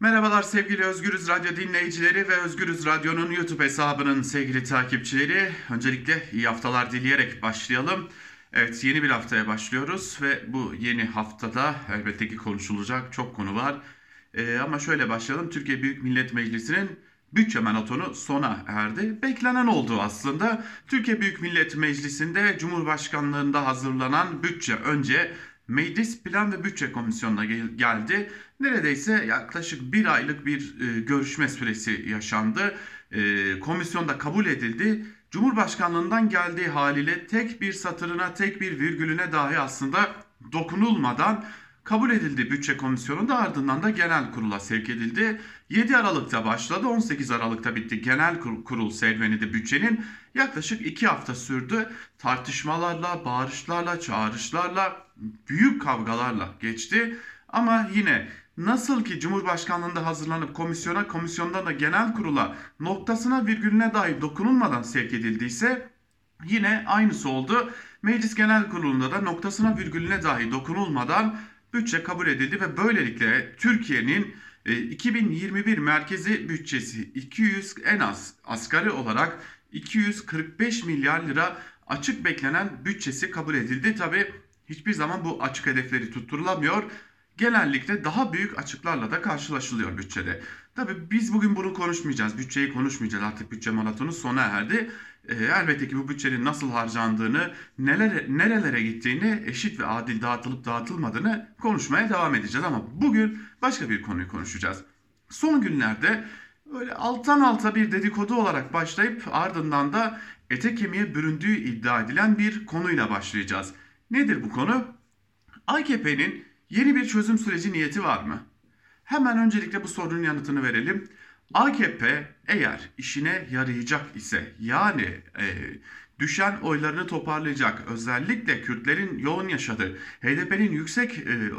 Merhabalar sevgili Özgürüz Radyo dinleyicileri ve Özgürüz Radyo'nun YouTube hesabının sevgili takipçileri. Öncelikle iyi haftalar dileyerek başlayalım. Evet yeni bir haftaya başlıyoruz ve bu yeni haftada elbette ki konuşulacak çok konu var. Ee, ama şöyle başlayalım. Türkiye Büyük Millet Meclisi'nin bütçe maratonu sona erdi. Beklenen oldu aslında. Türkiye Büyük Millet Meclisi'nde Cumhurbaşkanlığında hazırlanan bütçe önce Meclis Plan ve Bütçe Komisyonu'na gel- geldi. Neredeyse yaklaşık bir aylık bir e, görüşme süresi yaşandı. E, komisyonda kabul edildi. Cumhurbaşkanlığından geldiği haliyle tek bir satırına, tek bir virgülüne dahi aslında dokunulmadan kabul edildi bütçe komisyonunda ardından da genel kurula sevk edildi. 7 Aralık'ta başladı 18 Aralık'ta bitti genel kur- kurul serüveni de bütçenin yaklaşık 2 hafta sürdü. Tartışmalarla, bağırışlarla, çağrışlarla, büyük kavgalarla geçti. Ama yine nasıl ki Cumhurbaşkanlığında hazırlanıp komisyona, komisyondan da genel kurula noktasına virgülüne dahi dokunulmadan sevk edildiyse Yine aynısı oldu. Meclis Genel Kurulu'nda da noktasına virgülüne dahi dokunulmadan bütçe kabul edildi ve böylelikle Türkiye'nin e, 2021 merkezi bütçesi 200 en az asgari olarak 245 milyar lira açık beklenen bütçesi kabul edildi. Tabi hiçbir zaman bu açık hedefleri tutturulamıyor. Genellikle daha büyük açıklarla da karşılaşılıyor bütçede. Tabi biz bugün bunu konuşmayacağız. Bütçeyi konuşmayacağız. Artık bütçe maratonu sona erdi. Ee, elbette ki bu bütçenin nasıl harcandığını, nelere, nerelere gittiğini, eşit ve adil dağıtılıp dağıtılmadığını konuşmaya devam edeceğiz. Ama bugün başka bir konuyu konuşacağız. Son günlerde böyle alttan alta bir dedikodu olarak başlayıp ardından da ete kemiğe büründüğü iddia edilen bir konuyla başlayacağız. Nedir bu konu? AKP'nin yeni bir çözüm süreci niyeti var mı? Hemen öncelikle bu sorunun yanıtını verelim. AKP eğer işine yarayacak ise yani e, düşen oylarını toparlayacak özellikle Kürtlerin yoğun yaşadığı HDP'nin yüksek e,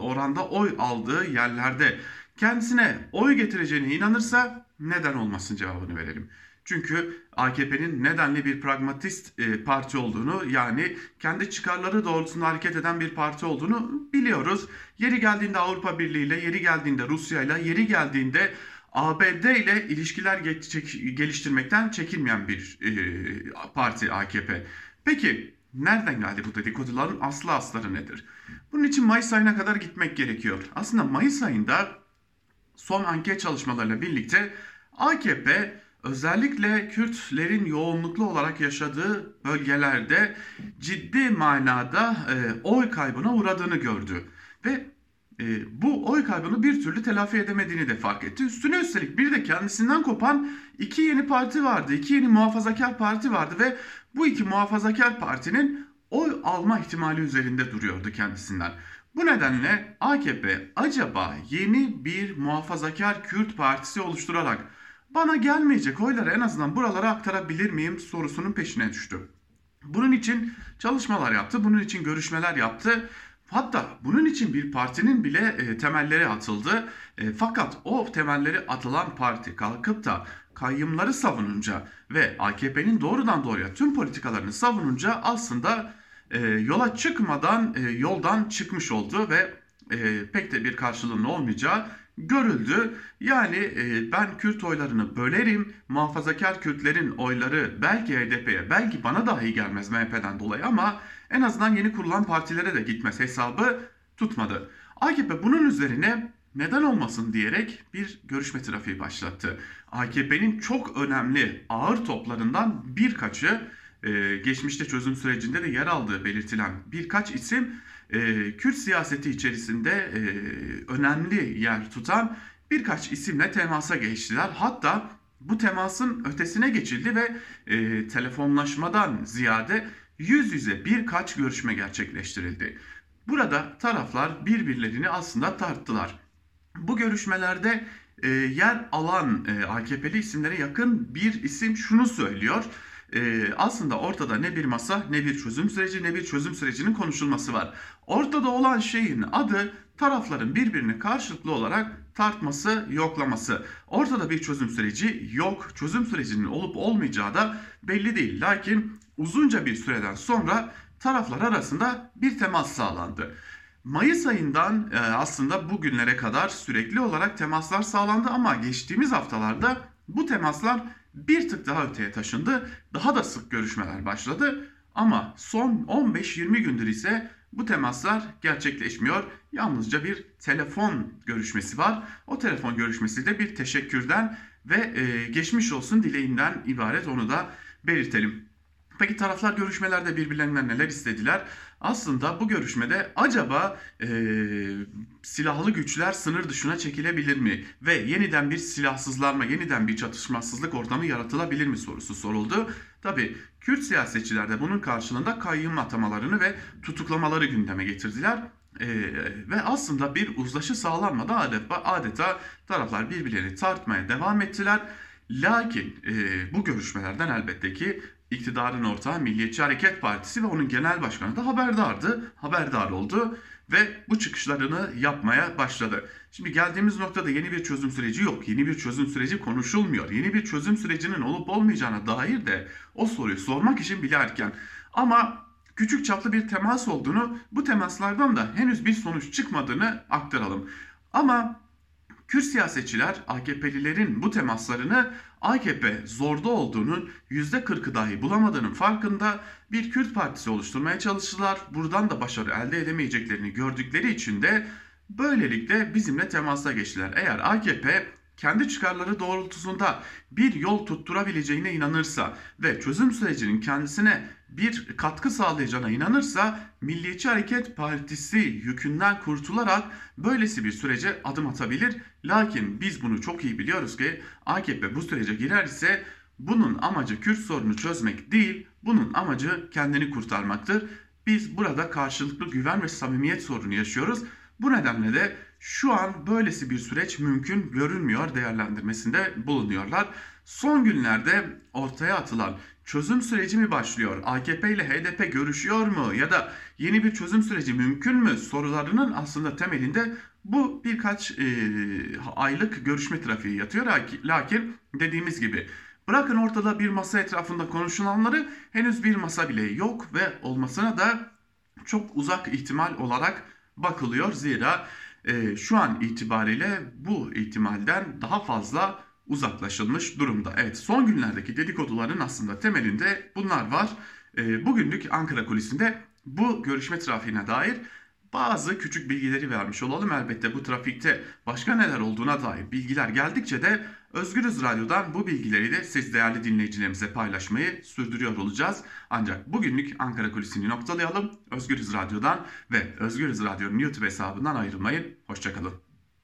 oranda oy aldığı yerlerde kendisine oy getireceğine inanırsa neden olmasın cevabını verelim. Çünkü AKP'nin nedenli bir pragmatist e, parti olduğunu yani kendi çıkarları doğrultusunda hareket eden bir parti olduğunu biliyoruz. Yeri geldiğinde Avrupa Birliği ile, yeri geldiğinde Rusya ile, yeri geldiğinde ABD ile ilişkiler geliştirmekten çekinmeyen bir e, parti AKP. Peki nereden geldi bu dedikoduların aslı asları nedir? Bunun için Mayıs ayına kadar gitmek gerekiyor. Aslında Mayıs ayında son anket çalışmalarıyla birlikte AKP özellikle Kürtlerin yoğunluklu olarak yaşadığı bölgelerde ciddi manada e, oy kaybına uğradığını gördü. Ve e, bu oy kaybını bir türlü telafi edemediğini de fark etti. Üstüne üstelik bir de kendisinden kopan iki yeni parti vardı. iki yeni muhafazakar parti vardı ve bu iki muhafazakar partinin oy alma ihtimali üzerinde duruyordu kendisinden. Bu nedenle AKP acaba yeni bir muhafazakar Kürt partisi oluşturarak bana gelmeyecek oyları en azından buralara aktarabilir miyim sorusunun peşine düştü. Bunun için çalışmalar yaptı, bunun için görüşmeler yaptı. Hatta bunun için bir partinin bile e, temelleri atıldı. E, fakat o temelleri atılan parti kalkıp da kayyımları savununca ve AKP'nin doğrudan doğruya tüm politikalarını savununca aslında e, yola çıkmadan yoldan çıkmış oldu ve pek de bir karşılığının olmayacağı görüldü. Yani e, ben Kürt oylarını bölerim, muhafazakar Kürtlerin oyları belki HDP'ye, belki bana dahi gelmez MHP'den dolayı ama en azından yeni kurulan partilere de gitmez hesabı tutmadı. AKP bunun üzerine neden olmasın diyerek bir görüşme trafiği başlattı. AKP'nin çok önemli ağır toplarından birkaçı e, geçmişte çözüm sürecinde de yer aldığı belirtilen birkaç isim e, Kürt siyaseti içerisinde e, önemli yer tutan birkaç isimle temasa geçtiler. Hatta bu temasın ötesine geçildi ve e, telefonlaşmadan ziyade yüz yüze birkaç görüşme gerçekleştirildi. Burada taraflar birbirlerini aslında tarttılar. Bu görüşmelerde e, yer alan e, AKP'li isimlere yakın bir isim şunu söylüyor. E, aslında ortada ne bir masa ne bir çözüm süreci ne bir çözüm sürecinin konuşulması var. Ortada olan şeyin adı tarafların birbirini karşılıklı olarak tartması, yoklaması. Ortada bir çözüm süreci yok. Çözüm sürecinin olup olmayacağı da belli değil. Lakin uzunca bir süreden sonra taraflar arasında bir temas sağlandı. Mayıs ayından e, aslında bugünlere kadar sürekli olarak temaslar sağlandı ama geçtiğimiz haftalarda bu temaslar bir tık daha öteye taşındı. Daha da sık görüşmeler başladı. Ama son 15-20 gündür ise bu temaslar gerçekleşmiyor. Yalnızca bir telefon görüşmesi var. O telefon görüşmesi de bir teşekkürden ve e, geçmiş olsun dileğinden ibaret onu da belirtelim. Peki taraflar görüşmelerde birbirlerinden neler istediler? Aslında bu görüşmede acaba e, silahlı güçler sınır dışına çekilebilir mi? Ve yeniden bir silahsızlanma, yeniden bir çatışmasızlık ortamı yaratılabilir mi sorusu soruldu. Tabi Kürt siyasetçiler de bunun karşılığında kayyum atamalarını ve tutuklamaları gündeme getirdiler. Ee, ve aslında bir uzlaşı sağlanmadı adeta, adeta taraflar birbirlerini tartmaya devam ettiler. Lakin e, bu görüşmelerden elbette ki iktidarın ortağı Milliyetçi Hareket Partisi ve onun genel başkanı da haberdardı, haberdar oldu ve bu çıkışlarını yapmaya başladı. Şimdi geldiğimiz noktada yeni bir çözüm süreci yok. Yeni bir çözüm süreci konuşulmuyor. Yeni bir çözüm sürecinin olup olmayacağına dair de o soruyu sormak için bile. Ama küçük çaplı bir temas olduğunu, bu temaslardan da henüz bir sonuç çıkmadığını aktaralım. Ama Kürt siyasetçiler AKP'lilerin bu temaslarını AKP zorda olduğunun %40'ı dahi bulamadığının farkında bir Kürt partisi oluşturmaya çalıştılar. Buradan da başarı elde edemeyeceklerini gördükleri için de böylelikle bizimle temasa geçtiler. Eğer AKP kendi çıkarları doğrultusunda bir yol tutturabileceğine inanırsa ve çözüm sürecinin kendisine bir katkı sağlayacağına inanırsa Milliyetçi Hareket Partisi yükünden kurtularak böylesi bir sürece adım atabilir. Lakin biz bunu çok iyi biliyoruz ki AKP bu sürece girerse bunun amacı Kürt sorunu çözmek değil, bunun amacı kendini kurtarmaktır. Biz burada karşılıklı güven ve samimiyet sorunu yaşıyoruz. Bu nedenle de şu an böylesi bir süreç mümkün görünmüyor değerlendirmesinde bulunuyorlar. Son günlerde ortaya atılan çözüm süreci mi başlıyor? AKP ile HDP görüşüyor mu? Ya da yeni bir çözüm süreci mümkün mü? Sorularının aslında temelinde bu birkaç e, aylık görüşme trafiği yatıyor. Lakin dediğimiz gibi bırakın ortada bir masa etrafında konuşulanları henüz bir masa bile yok ve olmasına da çok uzak ihtimal olarak bakılıyor. Zira e, şu an itibariyle bu ihtimalden daha fazla uzaklaşılmış durumda. Evet son günlerdeki dedikoduların aslında temelinde bunlar var. E, bugünlük Ankara kulisinde bu görüşme trafiğine dair bazı küçük bilgileri vermiş olalım. Elbette bu trafikte başka neler olduğuna dair bilgiler geldikçe de Özgürüz Radyo'dan bu bilgileri de siz değerli dinleyicilerimize paylaşmayı sürdürüyor olacağız. Ancak bugünlük Ankara Kulisi'ni noktalayalım. Özgürüz Radyo'dan ve Özgürüz Radyo'nun YouTube hesabından ayrılmayın. Hoşçakalın.